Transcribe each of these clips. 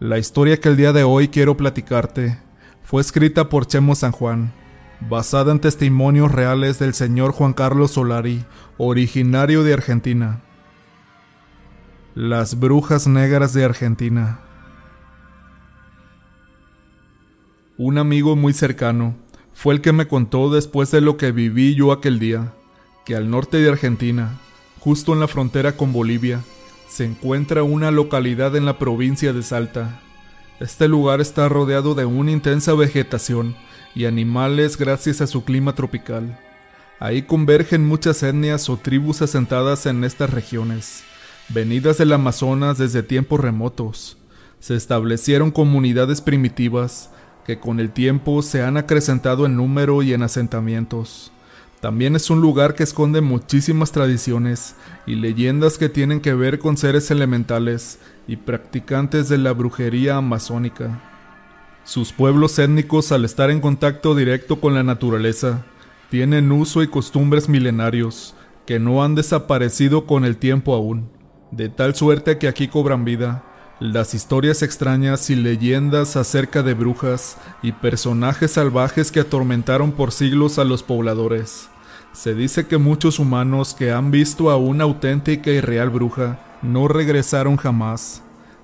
La historia que el día de hoy quiero platicarte fue escrita por Chemo San Juan, basada en testimonios reales del señor Juan Carlos Solari, originario de Argentina. Las brujas negras de Argentina. Un amigo muy cercano fue el que me contó después de lo que viví yo aquel día, que al norte de Argentina, justo en la frontera con Bolivia, se encuentra una localidad en la provincia de Salta. Este lugar está rodeado de una intensa vegetación y animales gracias a su clima tropical. Ahí convergen muchas etnias o tribus asentadas en estas regiones, venidas del Amazonas desde tiempos remotos. Se establecieron comunidades primitivas que con el tiempo se han acrecentado en número y en asentamientos. También es un lugar que esconde muchísimas tradiciones y leyendas que tienen que ver con seres elementales y practicantes de la brujería amazónica. Sus pueblos étnicos, al estar en contacto directo con la naturaleza, tienen uso y costumbres milenarios que no han desaparecido con el tiempo aún, de tal suerte que aquí cobran vida las historias extrañas y leyendas acerca de brujas y personajes salvajes que atormentaron por siglos a los pobladores. Se dice que muchos humanos que han visto a una auténtica y real bruja no regresaron jamás,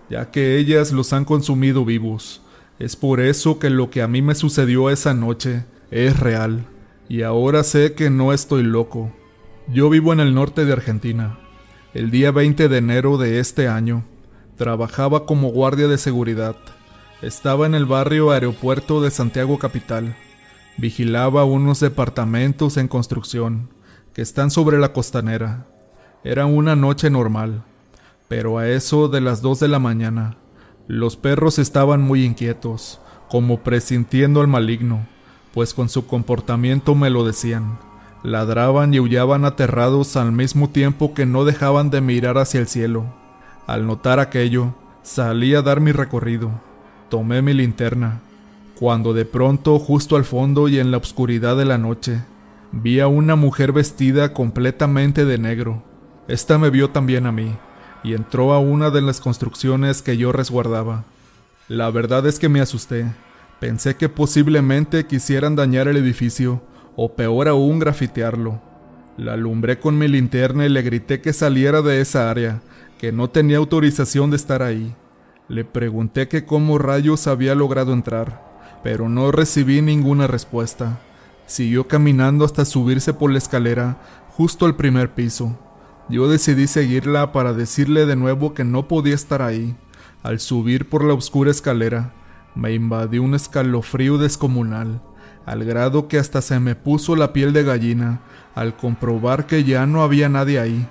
ya que ellas los han consumido vivos. Es por eso que lo que a mí me sucedió esa noche es real, y ahora sé que no estoy loco. Yo vivo en el norte de Argentina. El día 20 de enero de este año, trabajaba como guardia de seguridad. Estaba en el barrio aeropuerto de Santiago Capital Vigilaba unos departamentos en construcción que están sobre la costanera. Era una noche normal, pero a eso de las dos de la mañana, los perros estaban muy inquietos, como presintiendo al maligno, pues con su comportamiento me lo decían. Ladraban y aullaban aterrados al mismo tiempo que no dejaban de mirar hacia el cielo. Al notar aquello, salí a dar mi recorrido. Tomé mi linterna cuando de pronto, justo al fondo y en la oscuridad de la noche, vi a una mujer vestida completamente de negro. Esta me vio también a mí, y entró a una de las construcciones que yo resguardaba. La verdad es que me asusté. Pensé que posiblemente quisieran dañar el edificio, o peor aún grafitearlo. La alumbré con mi linterna y le grité que saliera de esa área, que no tenía autorización de estar ahí. Le pregunté que cómo rayos había logrado entrar pero no recibí ninguna respuesta. Siguió caminando hasta subirse por la escalera, justo al primer piso. Yo decidí seguirla para decirle de nuevo que no podía estar ahí. Al subir por la oscura escalera, me invadió un escalofrío descomunal, al grado que hasta se me puso la piel de gallina al comprobar que ya no había nadie ahí.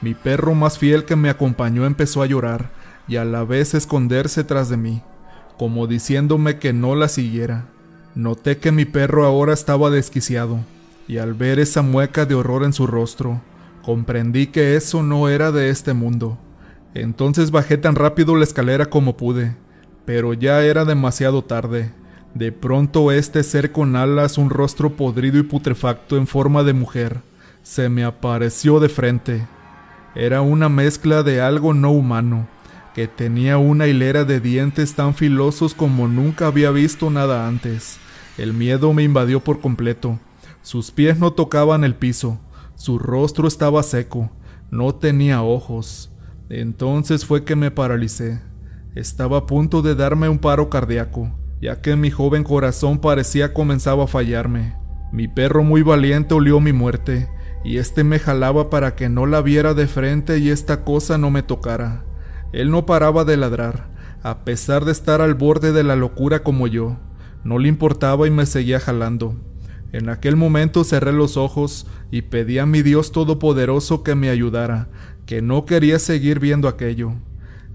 Mi perro más fiel que me acompañó empezó a llorar y a la vez esconderse tras de mí como diciéndome que no la siguiera. Noté que mi perro ahora estaba desquiciado, y al ver esa mueca de horror en su rostro, comprendí que eso no era de este mundo. Entonces bajé tan rápido la escalera como pude, pero ya era demasiado tarde. De pronto este ser con alas, un rostro podrido y putrefacto en forma de mujer, se me apareció de frente. Era una mezcla de algo no humano, que tenía una hilera de dientes tan filosos como nunca había visto nada antes. El miedo me invadió por completo. Sus pies no tocaban el piso, su rostro estaba seco, no tenía ojos. Entonces fue que me paralicé. Estaba a punto de darme un paro cardíaco, ya que mi joven corazón parecía comenzaba a fallarme. Mi perro muy valiente olió mi muerte, y este me jalaba para que no la viera de frente y esta cosa no me tocara. Él no paraba de ladrar, a pesar de estar al borde de la locura como yo. No le importaba y me seguía jalando. En aquel momento cerré los ojos y pedí a mi Dios Todopoderoso que me ayudara, que no quería seguir viendo aquello.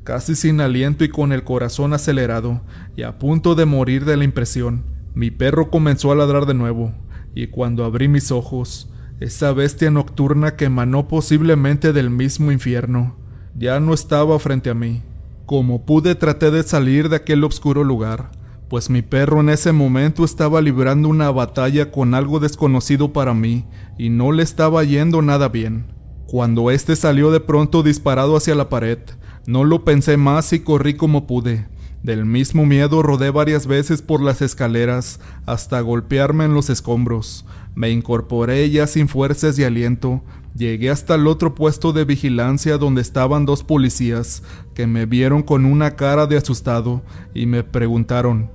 Casi sin aliento y con el corazón acelerado, y a punto de morir de la impresión, mi perro comenzó a ladrar de nuevo, y cuando abrí mis ojos, esa bestia nocturna que emanó posiblemente del mismo infierno, ya no estaba frente a mí. Como pude traté de salir de aquel oscuro lugar, pues mi perro en ese momento estaba librando una batalla con algo desconocido para mí y no le estaba yendo nada bien. Cuando éste salió de pronto disparado hacia la pared, no lo pensé más y corrí como pude, Del mismo miedo rodé varias veces por las escaleras hasta golpearme en los escombros. Me incorporé ya sin fuerzas y aliento. Llegué hasta el otro puesto de vigilancia donde estaban dos policías que me vieron con una cara de asustado y me preguntaron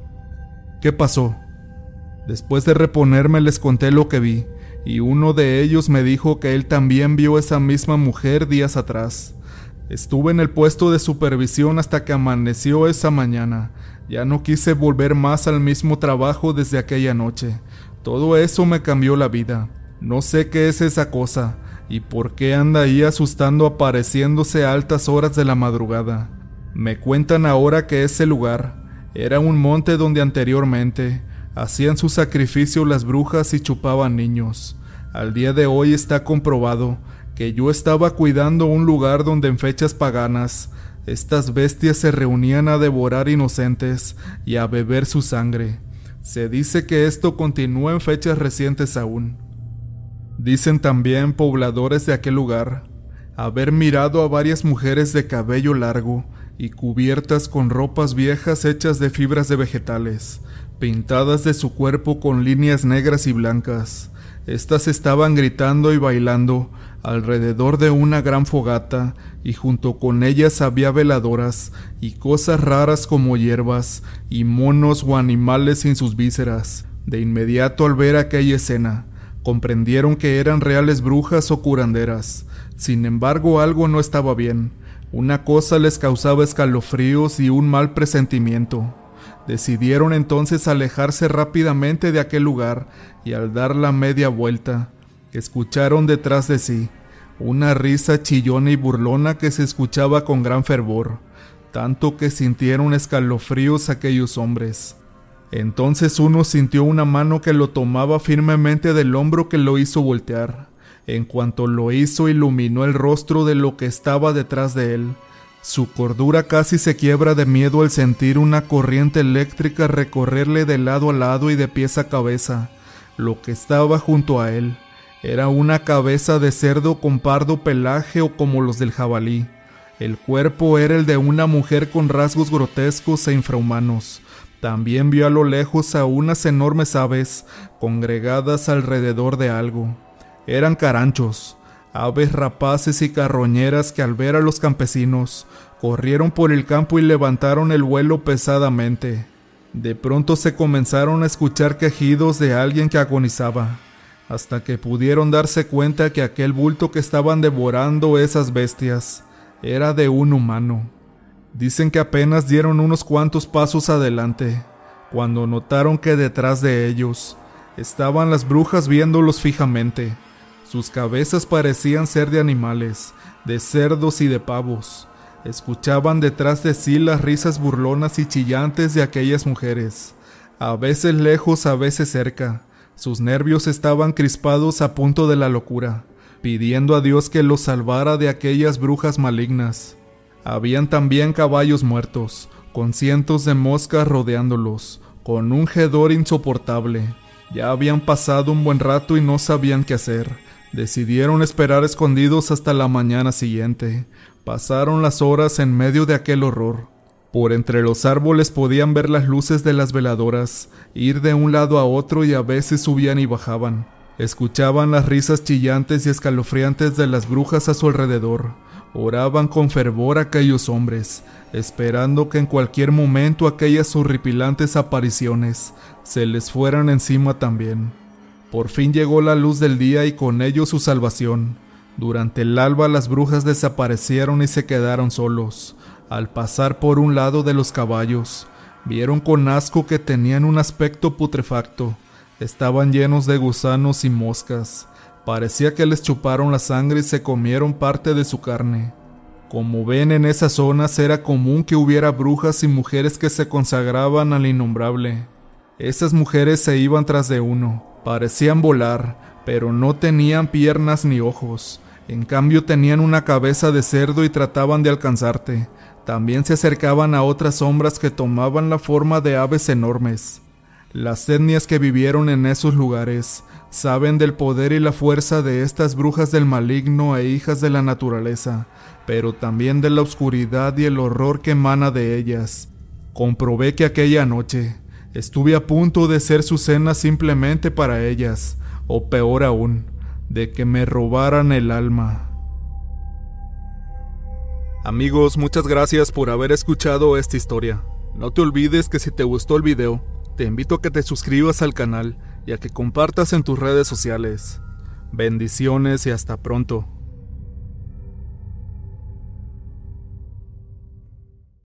¿Qué pasó? Después de reponerme les conté lo que vi y uno de ellos me dijo que él también vio esa misma mujer días atrás. Estuve en el puesto de supervisión hasta que amaneció esa mañana. Ya no quise volver más al mismo trabajo desde aquella noche. Todo eso me cambió la vida. No sé qué es esa cosa y por qué anda ahí asustando apareciéndose a altas horas de la madrugada. Me cuentan ahora que ese lugar era un monte donde anteriormente hacían su sacrificio las brujas y chupaban niños. Al día de hoy está comprobado que yo estaba cuidando un lugar donde en fechas paganas estas bestias se reunían a devorar inocentes y a beber su sangre. Se dice que esto continúa en fechas recientes aún. Dicen también pobladores de aquel lugar haber mirado a varias mujeres de cabello largo y cubiertas con ropas viejas hechas de fibras de vegetales, pintadas de su cuerpo con líneas negras y blancas. Estas estaban gritando y bailando alrededor de una gran fogata y junto con ellas había veladoras y cosas raras como hierbas y monos o animales sin sus vísceras. De inmediato al ver aquella escena, comprendieron que eran reales brujas o curanderas. Sin embargo, algo no estaba bien. Una cosa les causaba escalofríos y un mal presentimiento. Decidieron entonces alejarse rápidamente de aquel lugar y al dar la media vuelta, escucharon detrás de sí una risa chillona y burlona que se escuchaba con gran fervor, tanto que sintieron escalofríos aquellos hombres. Entonces uno sintió una mano que lo tomaba firmemente del hombro que lo hizo voltear. En cuanto lo hizo iluminó el rostro de lo que estaba detrás de él, su cordura casi se quiebra de miedo al sentir una corriente eléctrica recorrerle de lado a lado y de pies a cabeza. Lo que estaba junto a él era una cabeza de cerdo con pardo pelaje o como los del jabalí. El cuerpo era el de una mujer con rasgos grotescos e infrahumanos. También vio a lo lejos a unas enormes aves congregadas alrededor de algo. Eran caranchos, aves rapaces y carroñeras que al ver a los campesinos corrieron por el campo y levantaron el vuelo pesadamente. De pronto se comenzaron a escuchar quejidos de alguien que agonizaba, hasta que pudieron darse cuenta que aquel bulto que estaban devorando esas bestias era de un humano. Dicen que apenas dieron unos cuantos pasos adelante, cuando notaron que detrás de ellos estaban las brujas viéndolos fijamente. Sus cabezas parecían ser de animales, de cerdos y de pavos. Escuchaban detrás de sí las risas burlonas y chillantes de aquellas mujeres, a veces lejos, a veces cerca. Sus nervios estaban crispados a punto de la locura, pidiendo a Dios que los salvara de aquellas brujas malignas. Habían también caballos muertos, con cientos de moscas rodeándolos, con un hedor insoportable. Ya habían pasado un buen rato y no sabían qué hacer. Decidieron esperar escondidos hasta la mañana siguiente. Pasaron las horas en medio de aquel horror. Por entre los árboles podían ver las luces de las veladoras, ir de un lado a otro y a veces subían y bajaban. Escuchaban las risas chillantes y escalofriantes de las brujas a su alrededor. Oraban con fervor aquellos hombres, esperando que en cualquier momento aquellas horripilantes apariciones se les fueran encima también. Por fin llegó la luz del día y con ello su salvación. Durante el alba las brujas desaparecieron y se quedaron solos. Al pasar por un lado de los caballos, vieron con asco que tenían un aspecto putrefacto. Estaban llenos de gusanos y moscas. Parecía que les chuparon la sangre y se comieron parte de su carne. Como ven en esas zonas era común que hubiera brujas y mujeres que se consagraban al innombrable. Esas mujeres se iban tras de uno, Parecían volar, pero no tenían piernas ni ojos. En cambio tenían una cabeza de cerdo y trataban de alcanzarte. También se acercaban a otras sombras que tomaban la forma de aves enormes. Las etnias que vivieron en esos lugares saben del poder y la fuerza de estas brujas del maligno e hijas de la naturaleza, pero también de la oscuridad y el horror que emana de ellas. comprobé que aquella noche estuve a punto de ser su cena simplemente para ellas, o peor aún, de que me robaran el alma. Amigos, muchas gracias por haber escuchado esta historia. No te olvides que si te gustó el video, te invito a que te suscribas al canal y a que compartas en tus redes sociales. Bendiciones y hasta pronto.